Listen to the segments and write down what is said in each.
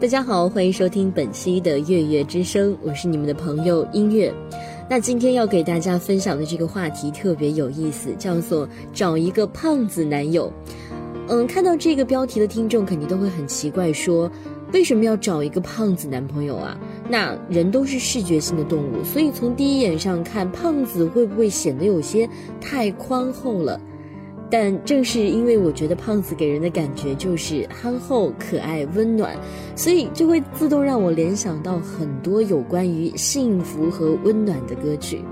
大家好，欢迎收听本期的月月之声，我是你们的朋友音乐。那今天要给大家分享的这个话题特别有意思，叫做找一个胖子男友。嗯，看到这个标题的听众肯定都会很奇怪，说为什么要找一个胖子男朋友啊？那人都是视觉性的动物，所以从第一眼上看，胖子会不会显得有些太宽厚了？但正是因为我觉得胖子给人的感觉就是憨厚、可爱、温暖，所以就会自动让我联想到很多有关于幸福和温暖的歌曲。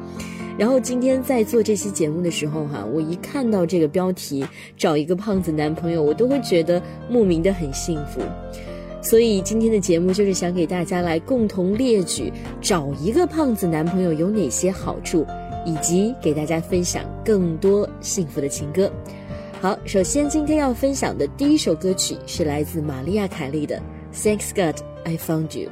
然后今天在做这期节目的时候，哈，我一看到这个标题“找一个胖子男朋友”，我都会觉得莫名的很幸福。所以今天的节目就是想给大家来共同列举找一个胖子男朋友有哪些好处。以及给大家分享更多幸福的情歌。好，首先今天要分享的第一首歌曲是来自玛丽亚·凯莉的《Thanks God I Found You》。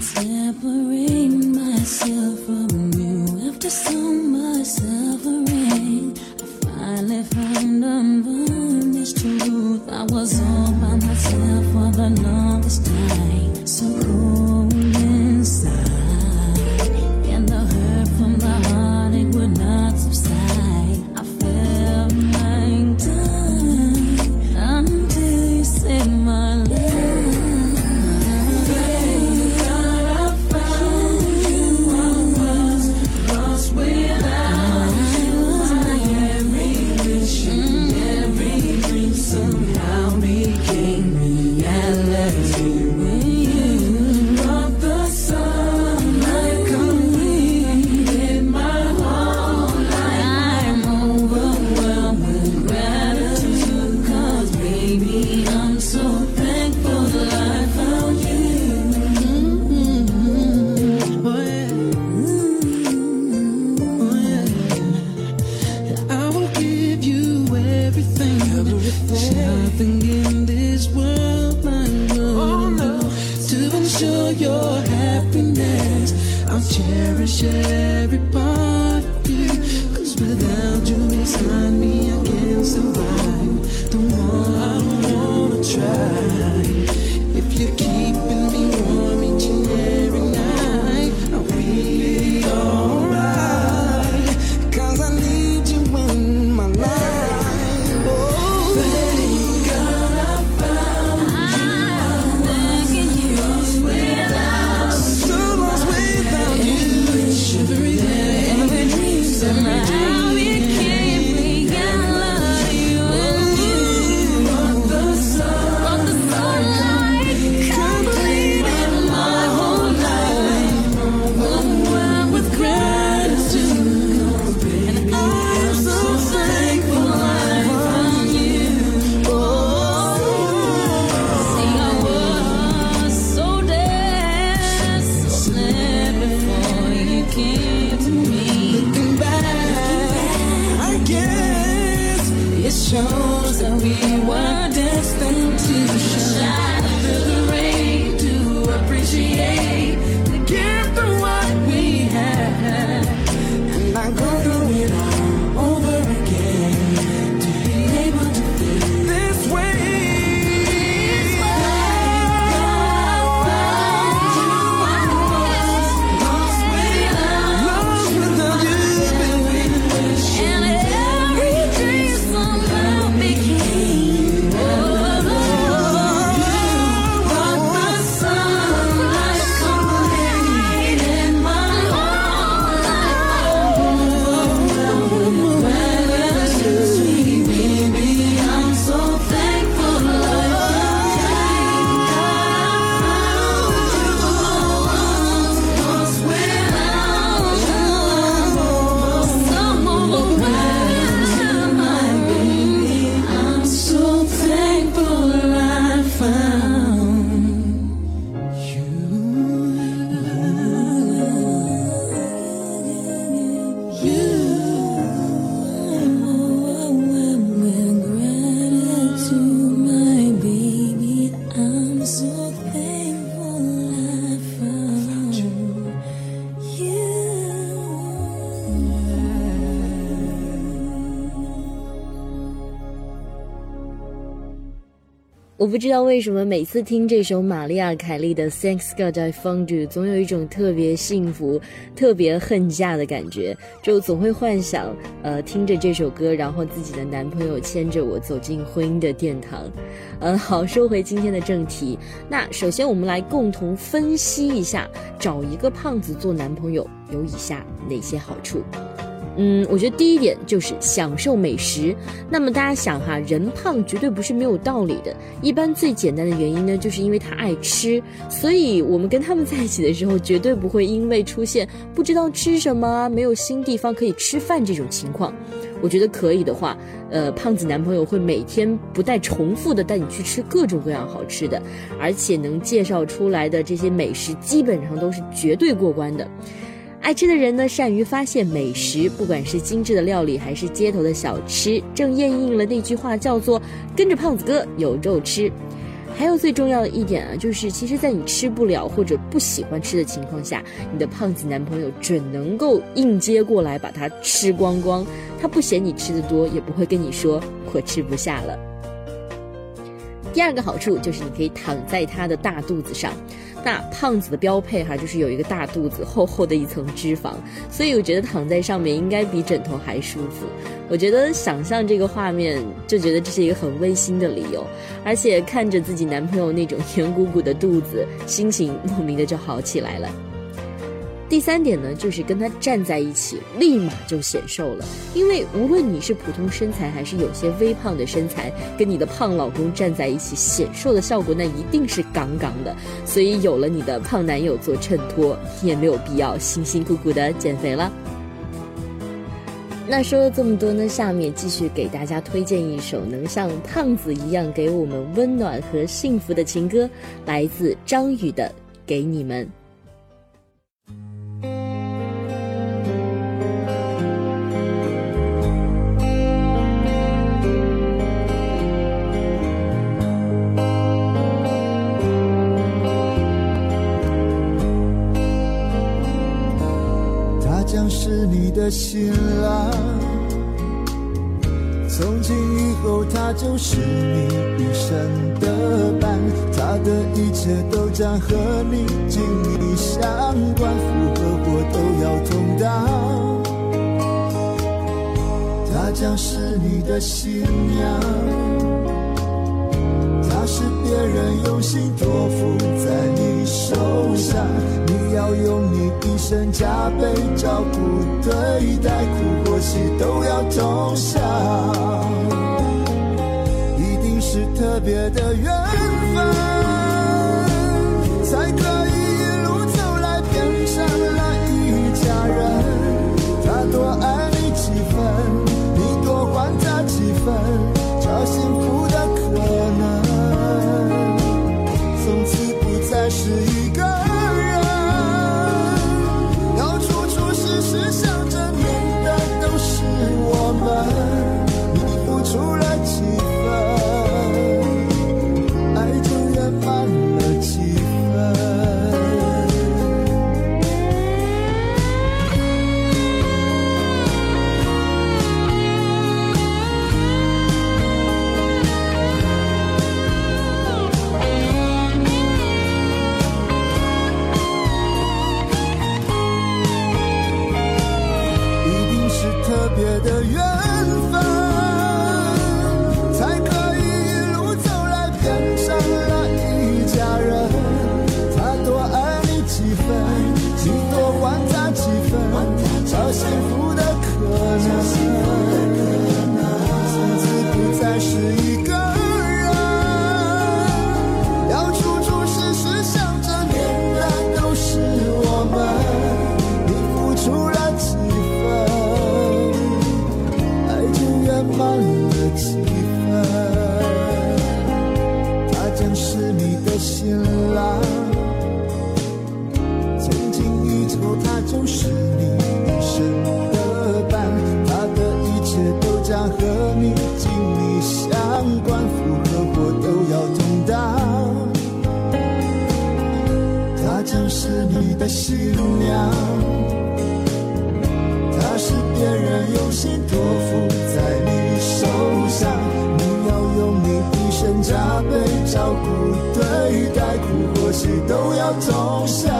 separate myself from you after so to your happiness. I'll cherish every part of you. Cause without you beside me, I can't survive. Don't want, I don't wanna try. If you keep it 不知道为什么每次听这首玛丽亚·凯莉的《Thanks God I Found You》，总有一种特别幸福、特别恨嫁的感觉，就总会幻想，呃，听着这首歌，然后自己的男朋友牵着我走进婚姻的殿堂。嗯，好，说回今天的正题，那首先我们来共同分析一下，找一个胖子做男朋友有以下哪些好处。嗯，我觉得第一点就是享受美食。那么大家想哈，人胖绝对不是没有道理的。一般最简单的原因呢，就是因为他爱吃。所以我们跟他们在一起的时候，绝对不会因为出现不知道吃什么、没有新地方可以吃饭这种情况。我觉得可以的话，呃，胖子男朋友会每天不带重复的带你去吃各种各样好吃的，而且能介绍出来的这些美食基本上都是绝对过关的。爱吃的人呢，善于发现美食，不管是精致的料理还是街头的小吃，正验应了那句话，叫做“跟着胖子哥有肉吃”。还有最重要的一点啊，就是其实，在你吃不了或者不喜欢吃的情况下，你的胖子男朋友准能够硬接过来把它吃光光，他不嫌你吃的多，也不会跟你说我吃不下了。第二个好处就是你可以躺在他的大肚子上。那胖子的标配哈，就是有一个大肚子，厚厚的一层脂肪，所以我觉得躺在上面应该比枕头还舒服。我觉得想象这个画面，就觉得这是一个很温馨的理由，而且看着自己男朋友那种圆鼓鼓的肚子，心情莫名的就好起来了。第三点呢，就是跟他站在一起，立马就显瘦了。因为无论你是普通身材还是有些微胖的身材，跟你的胖老公站在一起，显瘦的效果那一定是杠杠的。所以有了你的胖男友做衬托，你也没有必要辛辛苦苦的减肥了。那说了这么多呢，下面继续给大家推荐一首能像胖子一样给我们温暖和幸福的情歌，来自张宇的《给你们》。是你一生的伴，他的一切都将和你紧密相关，福和祸都要同当。他将是你的新娘，他是别人用心托付在你手上，你要用你一生加倍照顾。对待苦或喜都要同享，特别的缘分，都要同享，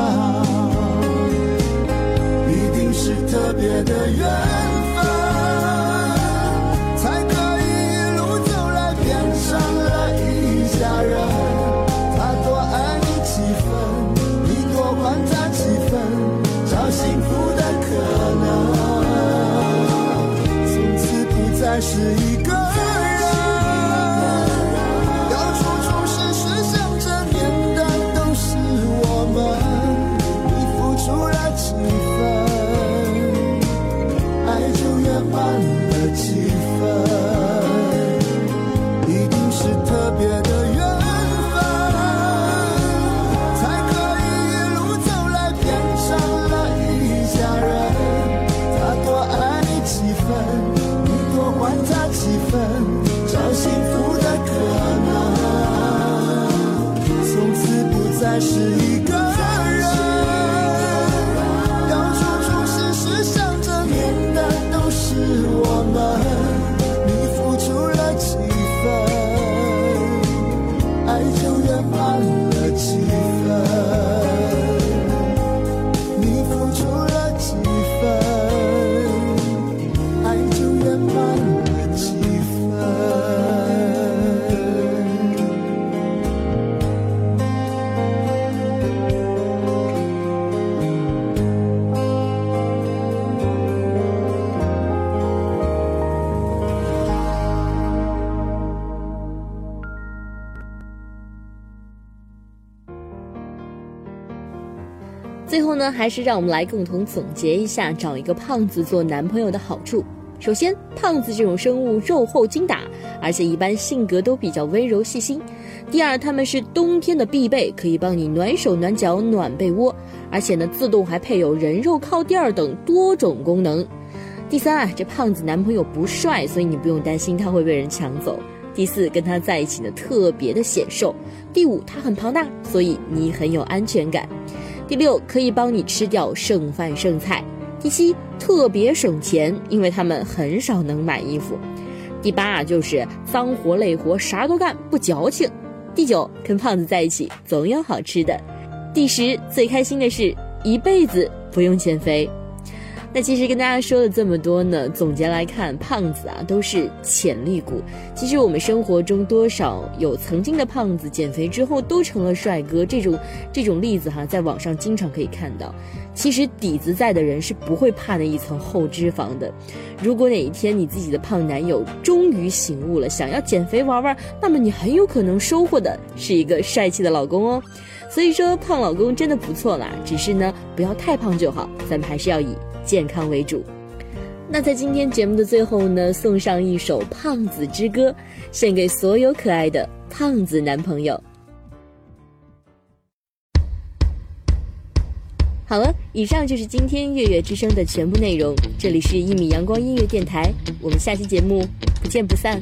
一定是特别的缘分，才可以一路走来变成了一家人。他多爱你几分，你多还他几分，找幸福的可能，从此不再是一是一个呢，还是让我们来共同总结一下找一个胖子做男朋友的好处。首先，胖子这种生物肉厚精打，而且一般性格都比较温柔细心。第二，他们是冬天的必备，可以帮你暖手暖脚暖被窝，而且呢，自动还配有人肉靠垫等多种功能。第三啊，这胖子男朋友不帅，所以你不用担心他会被人抢走。第四，跟他在一起呢特别的显瘦。第五，他很庞大，所以你很有安全感。第六，可以帮你吃掉剩饭剩菜。第七，特别省钱，因为他们很少能买衣服。第八啊，就是脏活累活啥都干，不矫情。第九，跟胖子在一起总有好吃的。第十，最开心的是一辈子不用减肥。那其实跟大家说了这么多呢，总结来看，胖子啊都是潜力股。其实我们生活中多少有曾经的胖子，减肥之后都成了帅哥，这种这种例子哈，在网上经常可以看到。其实底子在的人是不会怕那一层厚脂肪的。如果哪一天你自己的胖男友终于醒悟了，想要减肥玩玩，那么你很有可能收获的是一个帅气的老公哦。所以说，胖老公真的不错啦，只是呢不要太胖就好，咱们还是要以。健康为主。那在今天节目的最后呢，送上一首《胖子之歌》，献给所有可爱的胖子男朋友。好了，以上就是今天月月之声的全部内容。这里是一米阳光音乐电台，我们下期节目不见不散。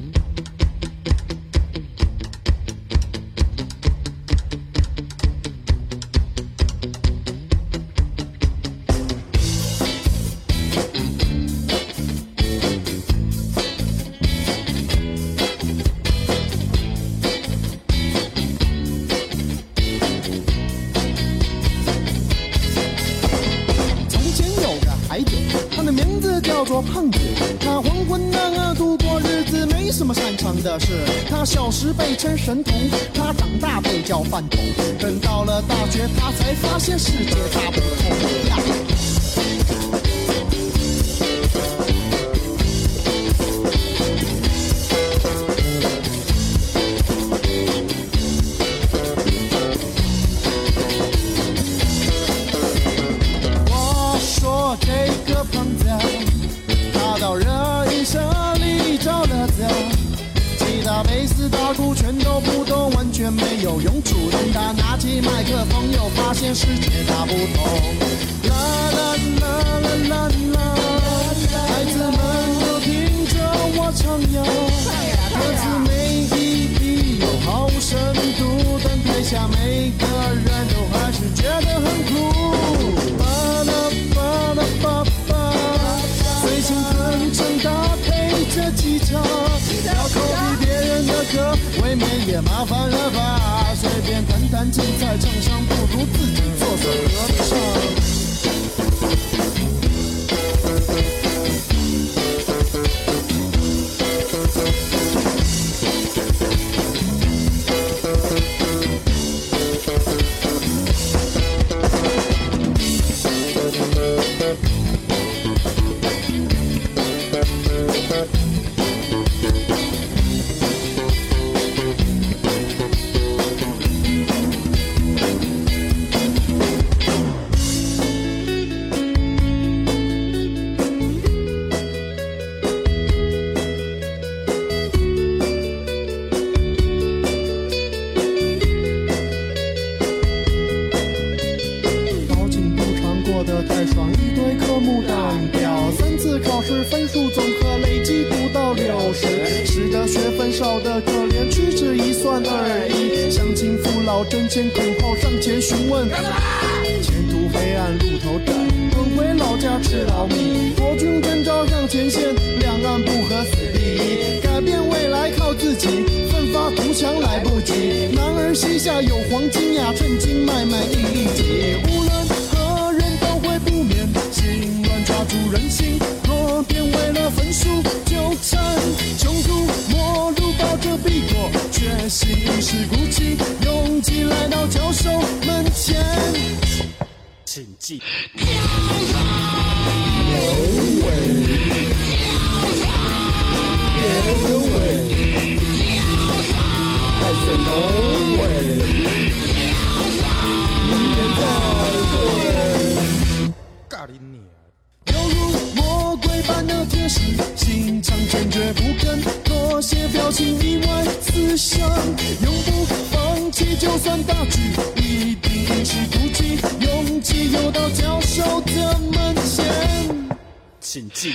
做胖子。他浑浑噩噩度过日子，没什么擅长的事。他小时被称神童，他长大被叫饭桶。等到了大学，他才发现世界大不同。世界大不同，啦啦啦啦啦啦，孩子们都听着我唱呀，歌词每一笔，有好深度，但台下每个人都还是觉得很酷。巴拉巴拉巴巴，随性哼唱搭配着吉他，要 copy 别人的歌，未免也麻烦。了吧便弹弹精彩唱唱，不如自己做首歌唱。一堆科目单表，三次考试分数总和累计不到六十，是的学分少得可怜，屈指一算而已。乡亲父老争先恐后上前询问，前途黑暗路头窄，滚回老家吃老米。国军征召上前线，两岸不和死第一，改变未来靠自己，奋发图强来不及。男儿膝下有黄金呀，趁机卖卖一一有如魔鬼般的天使心肠坚决不肯妥协表情意外思想永不放弃就算大局一定是不起勇气游到教授的门前，请记。